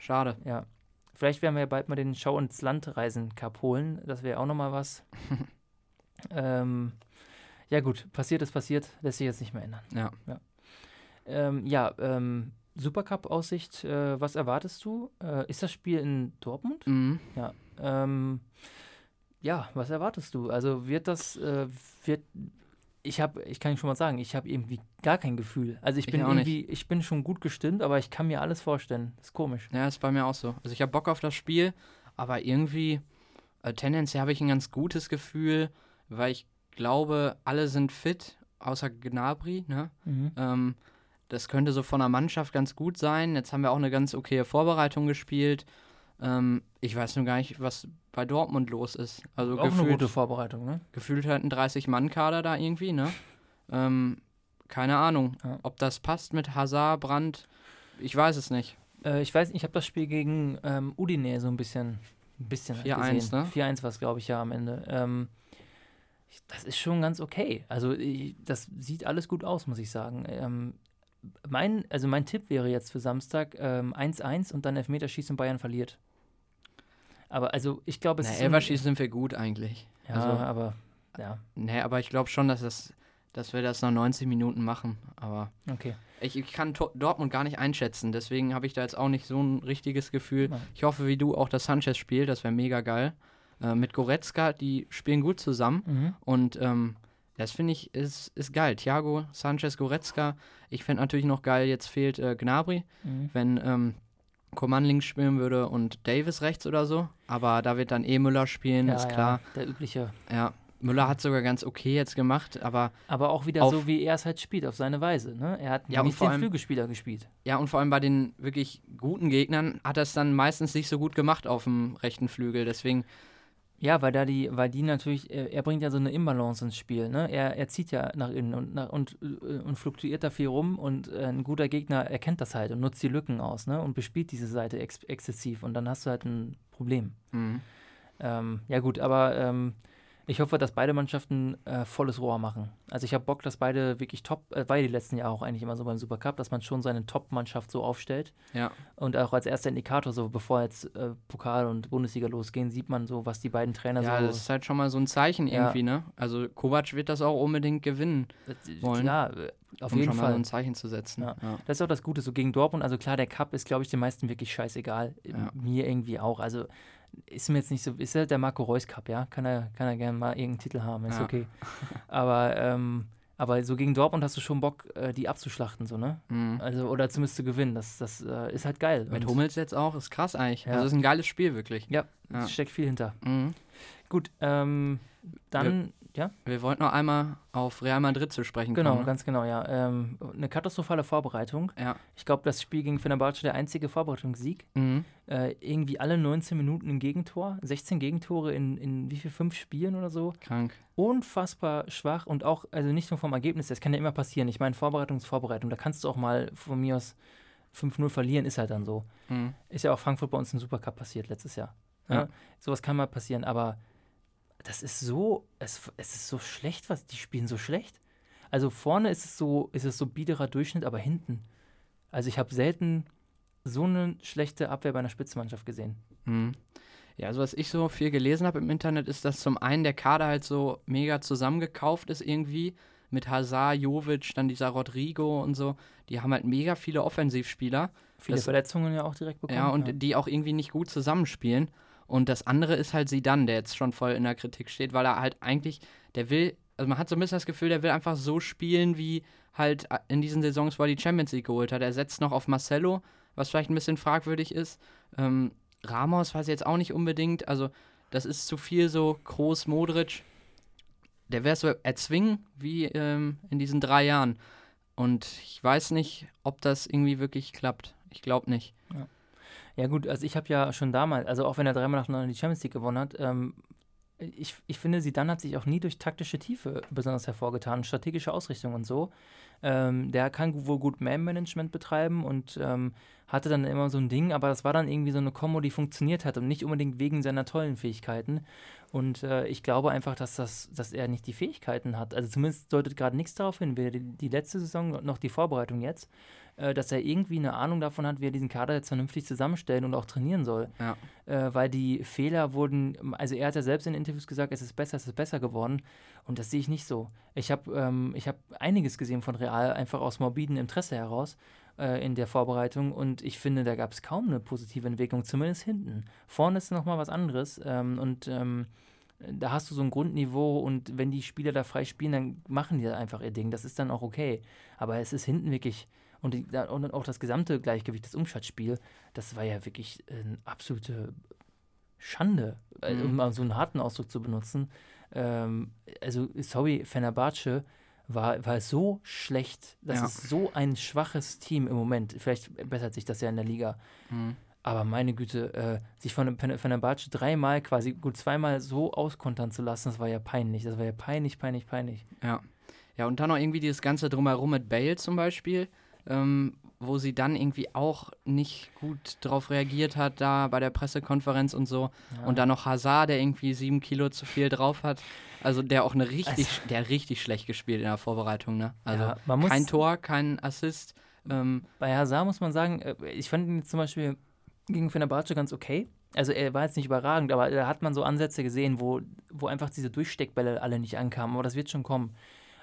Schade. ja, vielleicht werden wir ja bald mal den Schau- ins Landreisen Cup holen. Das wäre auch nochmal was. ähm, ja, gut, passiert ist passiert, lässt sich jetzt nicht mehr ändern. Ja. Ähm, ja, ähm, Supercup-Aussicht, äh, was erwartest du? Äh, ist das Spiel in Dortmund? Mhm. Ähm, ja, was erwartest du? Also wird das, äh, wird, ich habe, ich kann schon mal sagen, ich habe irgendwie gar kein Gefühl. Also ich Ich bin nicht. irgendwie, ich bin schon gut gestimmt, aber ich kann mir alles vorstellen. Das ist komisch. Ja, ist bei mir auch so. Also ich habe Bock auf das Spiel, aber irgendwie, äh, tendenziell habe ich ein ganz gutes Gefühl, weil ich glaube, alle sind fit, außer Gnabry, ne? Ähm, das könnte so von der Mannschaft ganz gut sein. Jetzt haben wir auch eine ganz okaye Vorbereitung gespielt. Ähm, ich weiß nur gar nicht, was bei Dortmund los ist. Also Auch eine gefühlt, gute Vorbereitung, ne? gefühlt halt ein 30-Mann-Kader da irgendwie, ne? Ähm, keine Ahnung, Ja. ob das passt mit Hazard, Brandt. Ich weiß es nicht. Äh, ich weiß nicht, ich habe das Spiel gegen ähm, Udine so ein bisschen, ein bisschen 4-1, gesehen. ne? 4-1 war es, glaube ich, ja am Ende. Ähm, das ist schon ganz okay. Also ich, das sieht alles gut aus, muss ich sagen. Ähm, mein, also mein Tipp wäre jetzt für Samstag ähm, 1-1 und dann Elfmeterschießen Bayern verliert. Aber also ich glaube, es Na, ist. Elverschießen sind wir gut eigentlich. Ja, also- aber ja, Nee, aber ich glaube schon, dass, das, dass wir das nach 90 Minuten machen. Aber okay. ich, ich kann To- Dortmund gar nicht einschätzen. Deswegen habe ich da jetzt auch nicht so ein richtiges Gefühl. Nein. Ich hoffe, wie du, auch dass Sanchez spielt. Das wäre mega geil. Äh, mit Goretzka, die spielen gut zusammen. Mhm. Und ähm, das finde ich ist, ist geil. Thiago, Sanchez, Goretzka. Ich fände natürlich noch geil, jetzt fehlt äh, Gnabry. Mhm. Wenn ähm, Coman links spielen würde und Davis rechts oder so. Aber da wird dann eh Müller spielen, ja, ist klar. Ja, der übliche. Ja, Müller hat sogar ganz okay jetzt gemacht, aber. Aber auch wieder so, wie er es halt spielt, auf seine Weise. Ne? Er hat ja, nicht den allem, Flügelspieler gespielt. Ja, und vor allem bei den wirklich guten Gegnern hat er es dann meistens nicht so gut gemacht auf dem rechten Flügel. Deswegen. Ja, weil da die, weil die natürlich, er, er bringt ja so eine Imbalance ins Spiel, ne? Er, er zieht ja nach innen und, nach, und, äh, und fluktuiert da viel rum und äh, ein guter Gegner erkennt das halt und nutzt die Lücken aus, ne? Und bespielt diese Seite ex exzessiv und dann hast du halt ein Problem. Mhm. Ähm, ja gut, aber ähm, ich hoffe, dass beide Mannschaften äh, volles Rohr machen. Also ich habe Bock, dass beide wirklich top, äh, beide die letzten Jahre auch eigentlich immer so beim Supercup, dass man schon seine Top-Mannschaft so aufstellt. Ja. Und auch als erster Indikator, so bevor jetzt äh, Pokal und Bundesliga losgehen, sieht man so, was die beiden Trainer ja, so. Ja, das ist halt schon mal so ein Zeichen irgendwie, ja. ne? Also Kovac wird das auch unbedingt gewinnen wollen. Ja, äh, auf um jeden schon Fall. mal so ein Zeichen zu setzen. Ja. Ja. Das ist auch das Gute, so gegen Dortmund. Also klar, der Cup ist, glaube ich, den meisten wirklich scheißegal. Mir irgendwie auch. Also ist mir jetzt nicht so, ist ja der Marco Reus Cup, ja? Kann er, kann er gerne mal irgendeinen Titel haben, ist Ja. okay. Aber, ähm, aber so gegen Dortmund hast du schon Bock, äh, die abzuschlachten, so, ne? Mhm. Also, oder zumindest zu gewinnen. Das, das äh, ist halt geil. Mit Und- Hummels jetzt auch, ist krass eigentlich. Ja. Also ist ein geiles Spiel, wirklich. Ja, Ja. es steckt viel hinter. Mhm. Gut, ähm, dann, ja, Wir wollten noch einmal auf Real Madrid zu sprechen genau, kommen. Ne? ganz genau, ja. Ähm, eine katastrophale Vorbereitung. Ja. Ich glaube, das Spiel gegen Fenerbahce der einzige Vorbereitungssieg. Mhm. Äh, irgendwie alle 19 Minuten ein Gegentor, 16 Gegentore in, in wie viel, fünf Spielen oder so. Krank. Unfassbar schwach und auch, also nicht nur vom Ergebnis, das kann ja immer passieren. Ich meine, Vorbereitung ist Vorbereitung, da kannst du auch mal von mir aus 5-0 verlieren, ist halt dann so. Mhm. Ist ja auch Frankfurt bei uns im Supercup passiert letztes Jahr. Ja. Ja. Sowas kann mal passieren, aber das ist so, es, es ist so schlecht, was die spielen so schlecht. Also vorne ist es so, ist es so biederer Durchschnitt, aber hinten. Also ich habe selten so eine schlechte Abwehr bei einer Spitzenmannschaft gesehen. Mhm. Ja, also was ich so viel gelesen habe im Internet, ist, dass zum einen der Kader halt so mega zusammengekauft ist irgendwie. Mit Hazard, Jovic, dann dieser Rodrigo und so. Die haben halt mega viele Offensivspieler. Viele Das- Verletzungen ja auch direkt bekommen. Ja, und die auch irgendwie nicht gut zusammenspielen. Und das andere ist halt Sidan, der jetzt schon voll in der Kritik steht, weil er halt eigentlich, der will, also man hat so ein bisschen das Gefühl, der will einfach so spielen, wie halt in diesen Saisons, wo er die Champions League geholt hat. Er setzt noch auf Marcelo, was vielleicht ein bisschen fragwürdig ist. Ähm, Ramos weiß ich jetzt auch nicht unbedingt. Also, das ist zu viel so groß Modric. Der wäre so erzwingen wie ähm, in diesen drei Jahren. Und ich weiß nicht, ob das irgendwie wirklich klappt. Ich glaube nicht. Ja, gut, also ich habe ja schon damals, also auch wenn er dreimal nacheinander die Champions League gewonnen hat, ähm, ich, ich finde, Zidane hat sich auch nie durch taktische Tiefe besonders hervorgetan, strategische Ausrichtung und so. Ähm, der kann wohl gut Man-Management betreiben und ähm, hatte dann immer so ein Ding, aber das war dann irgendwie so eine Kombo, die funktioniert hat und nicht unbedingt wegen seiner tollen Fähigkeiten. Und äh, ich glaube einfach, dass, das, dass er nicht die Fähigkeiten hat. Also zumindest deutet gerade nichts darauf hin, weder die, die letzte Saison noch die Vorbereitung jetzt, äh, dass er irgendwie eine Ahnung davon hat, wie er diesen Kader jetzt vernünftig zusammenstellen und auch trainieren soll. Ja. Äh, weil die Fehler wurden, also er hat ja selbst in Interviews gesagt, es ist besser, es ist besser geworden. Und das sehe ich nicht so. Ich habe ähm, ich hab einiges gesehen von Real, einfach aus morbidem Interesse heraus äh, in der Vorbereitung. Und ich finde, da gab es kaum eine positive Entwicklung, zumindest hinten. Vorne ist nochmal was anderes. Ähm, und ähm, da hast du so ein Grundniveau und wenn die Spieler da frei spielen, dann machen die einfach ihr Ding. Das ist dann auch okay. Aber es ist hinten wirklich, und, die, da- und auch das gesamte Gleichgewicht, das Umschaltspiel, das war ja wirklich eine absolute Schande, äh, Mhm. um mal so einen harten Ausdruck zu benutzen. Ähm, also, sorry, Fenerbahce war, war so schlecht. Das Ja. ist so ein schwaches Team im Moment. Vielleicht bessert sich das ja in der Liga. Mhm. Aber meine Güte, äh, sich von Fen- Fenerbahce dreimal, quasi gut zweimal so auskontern zu lassen, das war ja peinlich. Das war ja peinlich, peinlich, peinlich. Ja. Ja, und dann noch irgendwie dieses Ganze drumherum mit Bale zum Beispiel, ähm, wo sie dann irgendwie auch nicht gut drauf reagiert hat, da bei der Pressekonferenz und so. Ja. Und dann noch Hazard, der irgendwie sieben Kilo zu viel drauf hat. Also der auch eine richtig, der hat richtig schlecht gespielt in der Vorbereitung, ne? Also Ja, muss- kein Tor, kein Assist. Ähm, Bei Hazard muss man sagen, äh, ich fand ihn zum Beispiel gegen Fenerbahce ganz okay. Also er war jetzt nicht überragend, aber da hat man so Ansätze gesehen, wo, wo einfach diese Durchsteckbälle alle nicht ankamen. Aber das wird schon kommen.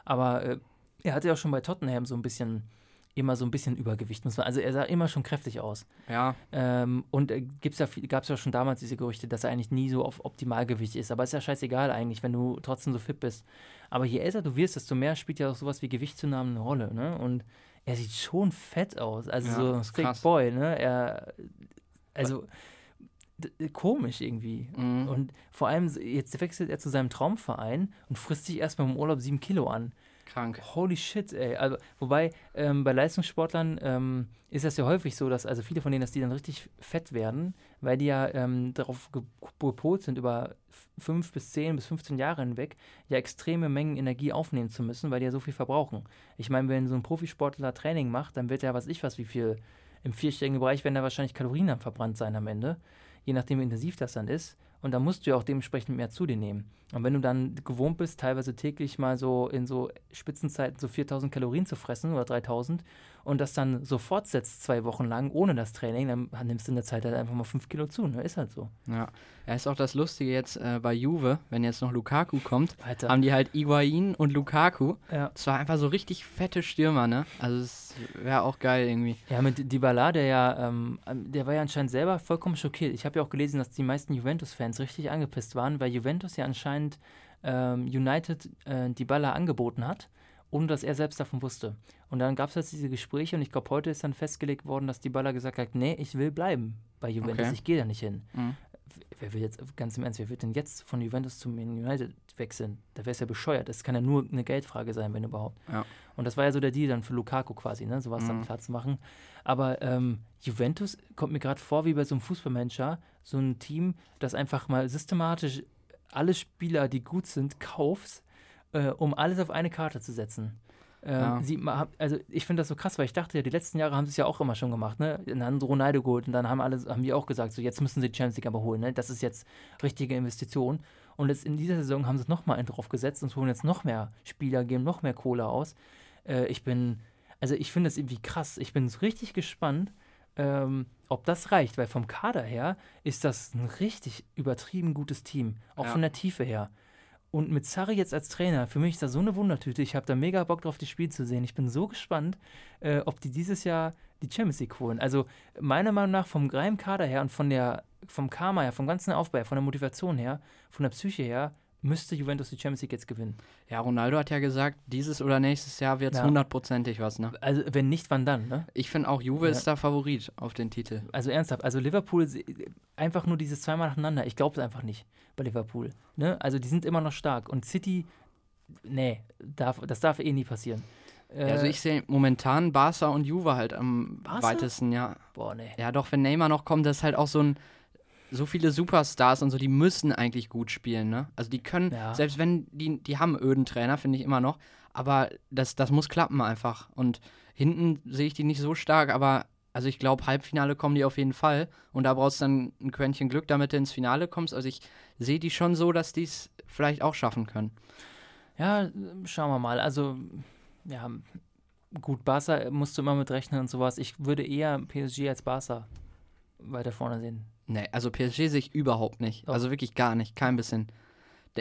Aber äh, er hatte ja auch schon bei Tottenham so ein bisschen, immer so ein bisschen Übergewicht. Muss man, also er sah immer schon kräftig aus. ja, Ähm, und äh, ja, viel- gab's ja schon damals diese Gerüchte, dass er eigentlich nie so auf Optimalgewicht ist. Aber ist ja scheißegal eigentlich, wenn du trotzdem so fit bist. Aber je älter du wirst, desto mehr spielt ja auch sowas wie Gewichtszunahme eine Rolle. Ne? Und er sieht schon fett aus. Also Ja, so Thick krass. Boy. Ne? Er, Also komisch irgendwie. Mhm. Und vor allem, jetzt wechselt er zu seinem Traumverein und frisst sich erstmal im Urlaub sieben Kilo an. Krank. Holy shit, ey. Also, wobei, ähm, bei Leistungssportlern ähm, ist das ja häufig so, dass also viele von denen, dass die dann richtig fett werden, weil die ja ähm, darauf gepolt sind, über fünf bis zehn bis 15 Jahre hinweg ja extreme Mengen Energie aufnehmen zu müssen, weil die ja so viel verbrauchen. Ich meine, wenn so ein Profisportler Training macht, dann wird ja, was ich was, wie viel im vierstelligen Bereich werden da wahrscheinlich Kalorien dann verbrannt sein am Ende, je nachdem, wie intensiv das dann ist. Und da musst du ja auch dementsprechend mehr zu dir nehmen. Und wenn du dann gewohnt bist, teilweise täglich mal so in so Spitzenzeiten so 4000 Kalorien zu fressen oder 3000 und das dann so fortsetzt zwei Wochen lang ohne das Training, dann nimmst du in der Zeit halt einfach mal 5 Kilo zu. Ne? Ist halt so. Ja, ja ist auch das Lustige jetzt äh, bei Juve, wenn jetzt noch Lukaku kommt, Alter. haben die halt Iguain und Lukaku. Ja. Das war einfach so richtig fette Stürmer, ne? Also es wäre auch geil irgendwie. Ja, mit Dybala, der ja, ähm, der war ja anscheinend selber vollkommen schockiert. Ich habe ja auch gelesen, dass die meisten Juventus-Fans richtig angepisst waren, weil Juventus ja anscheinend ähm, United äh, Dybala angeboten hat ohne dass er selbst davon wusste. Und dann gab es jetzt diese Gespräche und ich glaube, heute ist dann festgelegt worden, dass die Baller gesagt hat, nee, ich will bleiben bei Juventus, okay. ich gehe da nicht hin. Mhm. Wer will jetzt, ganz im Ernst, wer wird denn jetzt von Juventus zu United wechseln? Da wäre es ja bescheuert. Das kann ja nur eine Geldfrage sein, wenn überhaupt. Ja. Und das war ja so der Deal dann für Lukaku quasi, ne? sowas mhm. dann klar zu machen. Aber ähm, Juventus kommt mir gerade vor wie bei so einem Fußballmanager, so ein Team, das einfach mal systematisch alle Spieler, die gut sind, kaufst äh, um alles auf eine Karte zu setzen. Ähm, ja. sie, also ich finde das so krass, weil ich dachte ja, die letzten Jahre haben sie es ja auch immer schon gemacht, ne? dann haben sie Ronaldo geholt und dann haben alle, haben die auch gesagt, so jetzt müssen sie die Champions League aber holen, ne? Das ist jetzt richtige Investition. Und jetzt in dieser Saison haben sie nochmal einen drauf gesetzt und holen jetzt noch mehr Spieler, geben noch mehr Kohle aus. Äh, ich bin, also ich finde das irgendwie krass. Ich bin richtig gespannt, ähm, ob das reicht, weil vom Kader her ist das ein richtig übertrieben gutes Team, auch ja. von der Tiefe her. Und mit Sarri jetzt als Trainer, für mich ist das so eine Wundertüte. Ich habe da mega Bock drauf, das Spiel zu sehen. Ich bin so gespannt, äh, ob die dieses Jahr die Champions League holen. Also meiner Meinung nach vom Greim-Kader her und von der, vom Karma her, vom ganzen Aufbau her, von der Motivation her, von der Psyche her, müsste Juventus die Champions League jetzt gewinnen. Ja, Ronaldo hat ja gesagt, dieses oder nächstes Jahr wird es ja. hundertprozentig was, ne? Also, wenn nicht, wann dann, ne? Ich finde auch, Juve ja. ist da Favorit auf den Titel. Also ernsthaft, also Liverpool, einfach nur dieses zweimal nacheinander, ich glaube es einfach nicht bei Liverpool. Ne? Also, die sind immer noch stark. Und City, nee, darf, das darf eh nie passieren. Äh, also ich sehe momentan Barca und Juve halt am Barca? weitesten, ja. Boah, nee. Ja, doch, wenn Neymar noch kommt, das ist halt auch so ein so viele Superstars und so, die müssen eigentlich gut spielen, ne? Also die können, ja. selbst wenn die, die haben öden Trainer, finde ich immer noch, aber das, das muss klappen einfach. Und hinten sehe ich die nicht so stark, aber also ich glaube, Halbfinale kommen die auf jeden Fall. Und da brauchst du dann ein Quäntchen Glück, damit du ins Finale kommst. Also ich sehe die schon so, dass die es vielleicht auch schaffen können. Ja, schauen wir mal. Also, ja, gut, Barca musst du immer mit rechnen und sowas. Ich würde eher PSG als Barca weiter vorne sehen. Nee, also PSG sehe ich überhaupt nicht. Doch. Also wirklich gar nicht, kein bisschen.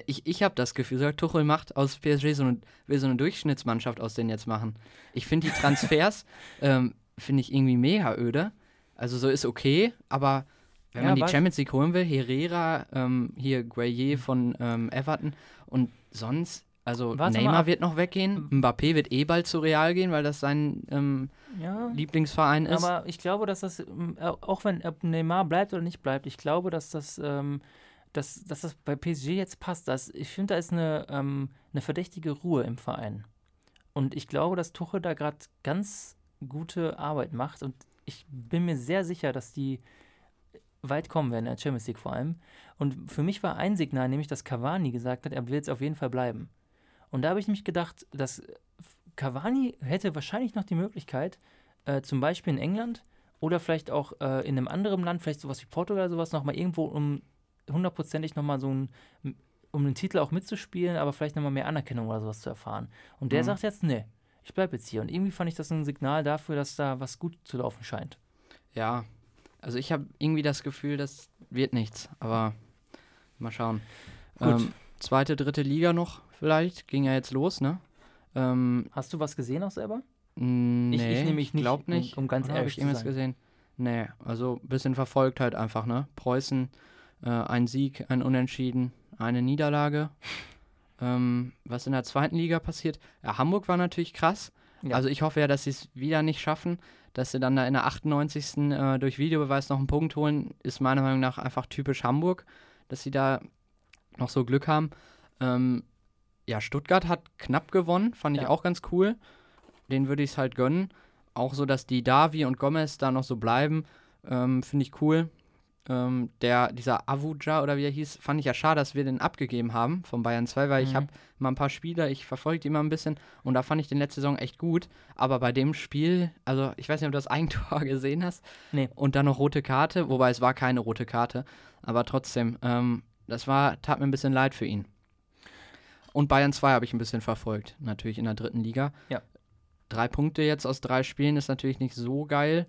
Ich, ich habe das Gefühl, Tuchel macht aus PSG so eine, will so eine Durchschnittsmannschaft aus denen jetzt machen. Ich finde die Transfers, ähm, finde ich irgendwie mega öde. Also so ist okay, aber wenn ja, man die Champions League holen will, Herrera, ähm, hier Gueye von ähm, Everton und sonst also Warte Neymar wird noch weggehen, Mbappé wird eh bald zu Real gehen, weil das sein ähm, ja, Lieblingsverein ist. Aber ich glaube, dass das, ähm, auch wenn Neymar bleibt oder nicht bleibt, ich glaube, dass das, ähm, dass, dass das bei PSG jetzt passt. Das, ich finde, da ist eine, ähm, eine verdächtige Ruhe im Verein. Und ich glaube, dass Tuchel da gerade ganz gute Arbeit macht. Und ich bin mir sehr sicher, dass die weit kommen werden, in der Champions League vor allem. Und für mich war ein Signal, nämlich, dass Cavani gesagt hat, er will jetzt auf jeden Fall bleiben. Und da habe ich mich gedacht, dass Cavani hätte wahrscheinlich noch die Möglichkeit, äh, zum Beispiel in England oder vielleicht auch äh, in einem anderen Land, vielleicht sowas wie Portugal, sowas nochmal irgendwo, um hundertprozentig nochmal so ein, um den Titel auch mitzuspielen, aber vielleicht nochmal mehr Anerkennung oder sowas zu erfahren. Und der mhm. sagt jetzt, nee, ich bleibe jetzt hier. Und irgendwie fand ich das ein Signal dafür, dass da was gut zu laufen scheint. Ja, also ich habe irgendwie das Gefühl, das wird nichts, aber mal schauen. Gut. Ähm, zweite, dritte Liga noch vielleicht. Ging ja jetzt los, ne? Ähm, Hast du was gesehen auch selber? Nee, ich, ich nämlich nicht, glaub nicht. Um, um ganz ehrlich ich zu sein. gesehen? Nee, also ein bisschen verfolgt halt einfach, ne? Preußen, äh, ein Sieg, ein Unentschieden, eine Niederlage. ähm, was in der zweiten Liga passiert? Ja, Hamburg war natürlich krass, Ja. Also ich hoffe ja, dass sie es wieder nicht schaffen, dass sie dann da in der 98. Äh, durch Videobeweis noch einen Punkt holen, ist meiner Meinung nach einfach typisch Hamburg, dass sie da noch so Glück haben. Ähm, ja, Stuttgart hat knapp gewonnen, fand ich Ja. auch ganz cool. Den würde ich es halt gönnen. Auch so, dass die Davi und Gomez da noch so bleiben, ähm, finde ich cool. Ähm, der, dieser Avuja oder wie er hieß, fand ich ja schade, dass wir den abgegeben haben von Bayern 2, weil ich Mhm. habe mal ein paar Spieler, ich verfolge die immer ein bisschen und da fand ich den letzte Saison echt gut. Aber bei dem Spiel, also ich weiß nicht, ob du das Eigentor gesehen hast. Nee. Und dann noch rote Karte, wobei es war keine rote Karte, aber trotzdem, ähm, das war, tat mir ein bisschen leid für ihn. Und Bayern 2 habe ich ein bisschen verfolgt, natürlich in der dritten Liga. Ja. Drei Punkte jetzt aus drei Spielen ist natürlich nicht so geil.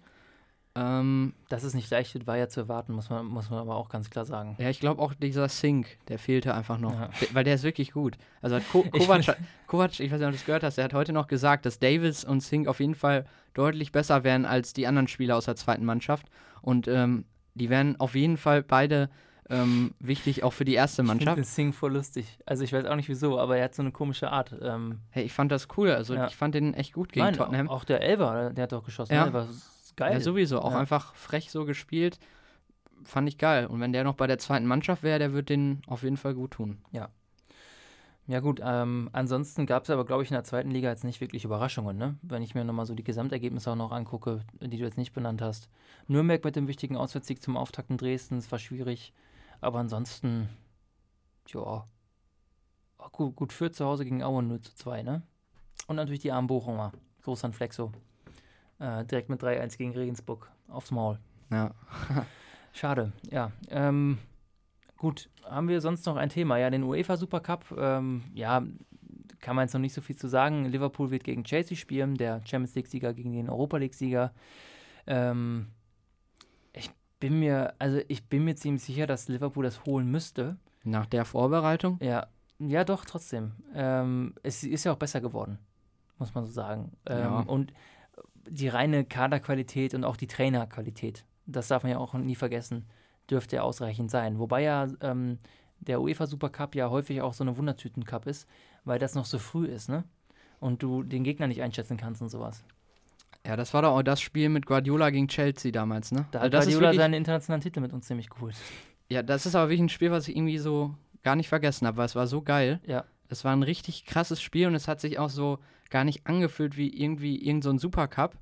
Ähm, Dass es nicht leicht wird, war ja zu erwarten, muss man, muss man aber auch ganz klar sagen. ja, ich glaube auch dieser Sink, der fehlte einfach noch. Ja. Weil der ist wirklich gut. Also hat Ko Ich Kovac, hat- Kovac, ich weiß nicht, ob du das gehört hast, der hat heute noch gesagt, dass Davis und Sink auf jeden Fall deutlich besser wären als die anderen Spieler aus der zweiten Mannschaft. Und ähm, die wären auf jeden Fall beide ähm, wichtig, auch für die erste Ich finde Mannschaft. Sing voll lustig. Also ich weiß auch nicht wieso, aber er hat so eine komische Art. Ähm, Hey, ich fand das cool. Also Ja. ich fand den echt gut gegen nein, Tottenham. Auch der Elber, der hat doch geschossen. Ja. Ne? Geil. Ja, sowieso. Auch Ja. einfach frech so gespielt. Fand ich geil. Und wenn der noch bei der zweiten Mannschaft wäre, der wird den auf jeden Fall gut tun. Ja gut, ähm, ansonsten gab es aber, glaube ich, in der zweiten Liga jetzt nicht wirklich Überraschungen, ne? Wenn ich mir nochmal so die Gesamtergebnisse auch noch angucke, die du jetzt nicht benannt hast. Nürnberg mit dem wichtigen Auswärtssieg zum Auftakt in Dresden, das war schwierig. Aber ansonsten, ja, gut, gut für zu Hause gegen Aue 0 zu 2, ne? Und natürlich die armen Bochumer. Groß an Flexo. Äh, direkt mit 3-1 gegen Regensburg aufs Maul. Ja. Schade, ja. Ähm, gut, haben wir sonst noch ein Thema? Ja, den UEFA Supercup, ähm, ja, kann man jetzt noch nicht so viel zu sagen. Liverpool wird gegen Chelsea spielen, der Champions League-Sieger gegen den Europa League-Sieger. Ähm, bin mir, also ich bin mir ziemlich sicher, dass Liverpool das holen müsste. Nach der Vorbereitung. Ja, ja, doch, trotzdem. Ähm, es ist ja auch besser geworden, muss man so sagen. Ähm, Ja. Und die reine Kaderqualität und auch die Trainerqualität, das darf man ja auch nie vergessen, dürfte ja ausreichend sein. Wobei ja ähm, der UEFA Supercup ja häufig auch so eine Wundertüten-Cup ist, weil das noch so früh ist, ne? Und du den Gegner nicht einschätzen kannst und sowas. Ja, das war doch auch das Spiel mit Guardiola gegen Chelsea damals, ne? Da Also hat das ist Guardiola wirklich, seinen internationalen Titel mit uns ziemlich geholt. ja, das ist aber wirklich ein Spiel, was ich irgendwie so gar nicht vergessen habe, weil es war so geil. Ja. Es war ein richtig krasses Spiel und es hat sich auch so gar nicht angefühlt wie irgendwie irgend so ein Supercup,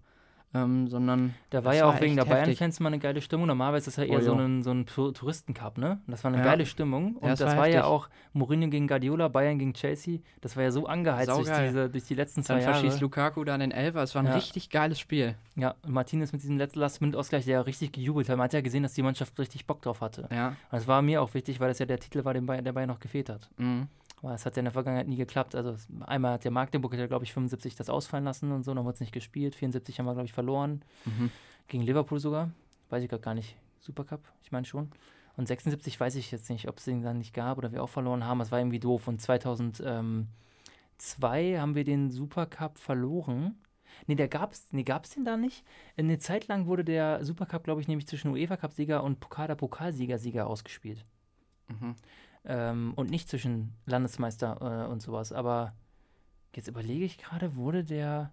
ähm, sondern Da war Das ja war auch wegen der. Bayern-Fans mal eine geile Stimmung. Normalerweise ist das ja eher Oh, so ein, so ein Tour- Touristencup, ne? Und das war eine Ja. geile Stimmung. Und Ja, es das war war ja auch Mourinho gegen Guardiola, Bayern gegen Chelsea. Das war ja so angeheizt durch, diese, durch die letzten zwei dann Jahre. verschießt Lukaku da den Elfer. Es war ein Ja. richtig geiles Spiel. Ja, und Martinez mit diesem letzten Last-Minute-Ausgleich, der ja richtig gejubelt hat. Man hat ja gesehen, dass die Mannschaft richtig Bock drauf hatte. Ja. Und das war mir auch wichtig, weil das ja der Titel war, den Bayern, der Bayern noch gefehlt hat. Mhm. Aber es hat ja in der Vergangenheit nie geklappt. Also einmal hat der Magdeburg, ja, glaube ich, 75 das ausfallen lassen und so, dann wurde es nicht gespielt. 74 haben wir, glaube ich, verloren. Mhm. Gegen Liverpool sogar. Weiß ich grad gar nicht. Supercup, ich meine schon. Und 76 weiß ich jetzt nicht, ob es den dann nicht gab oder wir auch verloren haben. Es war irgendwie doof. Und 2002 haben wir den Supercup verloren. Nee, der gab's, nee, gab's den da nicht? Eine Zeit lang wurde der Supercup, glaube ich, nämlich zwischen UEFA-Cup-Sieger und Pokal Pokalsieger-Sieger ausgespielt. Mhm. Ähm, und nicht zwischen Landesmeister äh, und sowas. Aber jetzt überlege ich gerade, wurde der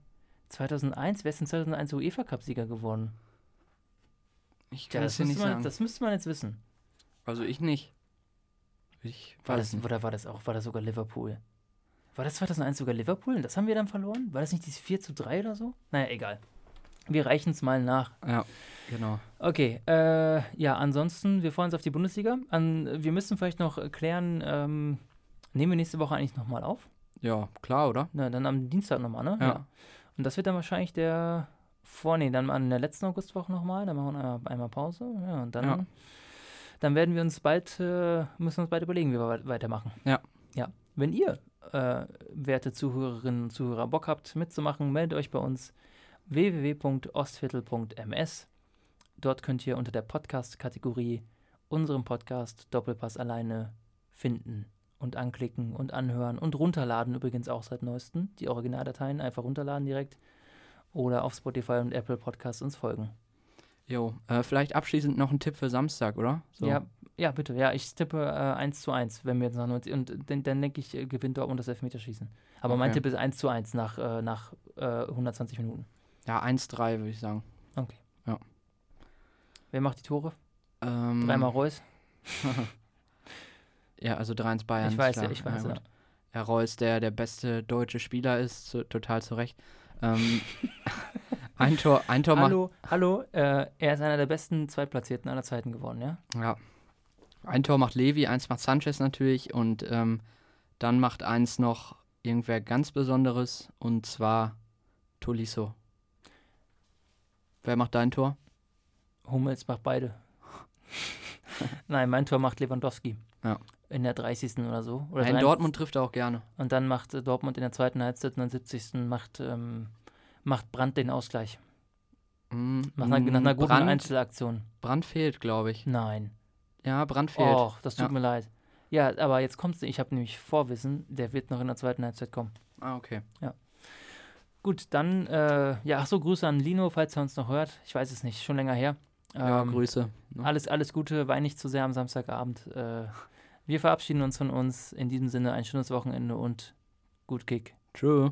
2001, wer ist denn 2001 UEFA-Cup-Sieger geworden? Ich Ja, kann das, es dir nicht müsste man, sagen. das müsste man jetzt wissen. also ich nicht. Ich War das, nicht. oder war das auch, war das sogar Liverpool? War das 2001 sogar Liverpool? Und das haben wir dann verloren? War das nicht dieses 4 zu 3 oder so? Naja, egal. Wir reichen es mal nach. Ja, genau. Okay, äh, ja, ansonsten, wir freuen uns auf die Bundesliga. An, wir müssen vielleicht noch klären, ähm, nehmen wir nächste Woche eigentlich nochmal auf? Ja, klar, oder? Na, dann am Dienstag nochmal, ne? Ja. Und das wird dann wahrscheinlich der vor, nee, dann an der letzten Augustwoche nochmal, dann machen wir einmal, Pause. Ja, und dann, Ja. dann werden wir uns bald, äh, müssen uns bald überlegen, wie wir wei- weitermachen. Ja. Ja. Wenn ihr, äh, werte Zuhörerinnen und Zuhörer, Bock habt mitzumachen, meldet euch bei uns www.ostviertel.ms. Dort könnt ihr unter der Podcast-Kategorie unseren Podcast Doppelpass alleine finden und anklicken und anhören und runterladen. Übrigens auch seit neuestem. Die Originaldateien einfach runterladen direkt oder auf Spotify und Apple Podcasts uns folgen. Jo, äh, vielleicht abschließend noch ein Tipp für Samstag, oder? So. Ja, ja, bitte. Ja, ich tippe äh, 1 zu 1, wenn wir jetzt nach 90. Und dann, dann denke ich, äh, gewinnt Dortmund das Elfmeterschießen. Aber mein Okay. Tipp ist 1 zu 1 nach, äh, nach äh, 120 Minuten. Ja, 1-3 würde ich sagen. Wer macht die Tore? Ähm, Dreimal Reus? Ja, also 3-1 Bayern. ich weiß, klar. ja, ich weiß. Ja, Ja. Herr Reus, der der beste deutsche Spieler ist, zu, total zu Recht. Ähm, ein Tor, ein Tor macht. Hallo, hallo, äh, er ist einer der besten Zweitplatzierten aller Zeiten geworden, ja? Ja. Ein Tor macht Levi, eins macht Sanchez natürlich und ähm, dann macht eins noch irgendwer ganz Besonderes und zwar Tolisso. Wer macht dein Tor? Hummels macht beide. Nein, mein Tor macht Lewandowski. Ja. In der 30. oder so. Oder Ja, in 53. Dortmund trifft er auch gerne. Und dann macht äh, Dortmund in der zweiten Halbzeit und 70. macht, ähm, macht Brandt den Ausgleich. Mm, Nach einer, nach einer guten Brand, Einzelaktion. Brand fehlt, glaube ich. Nein. Ja, Brand fehlt. Och, das tut Ja. mir leid. Ja, aber jetzt kommt's. Ich habe nämlich Vorwissen, der wird noch in der zweiten Halbzeit kommen. Ah, okay. Gut, dann, äh, ja, ach so, Grüße an Lino, falls er uns noch hört. Ich weiß es nicht, schon länger her. Ja, Ähm, Grüße. ne? Alles, alles Gute, wein nicht zu sehr am Samstagabend. Äh, wir verabschieden uns von uns. In diesem Sinne ein schönes Wochenende und gut Kick. Tschö.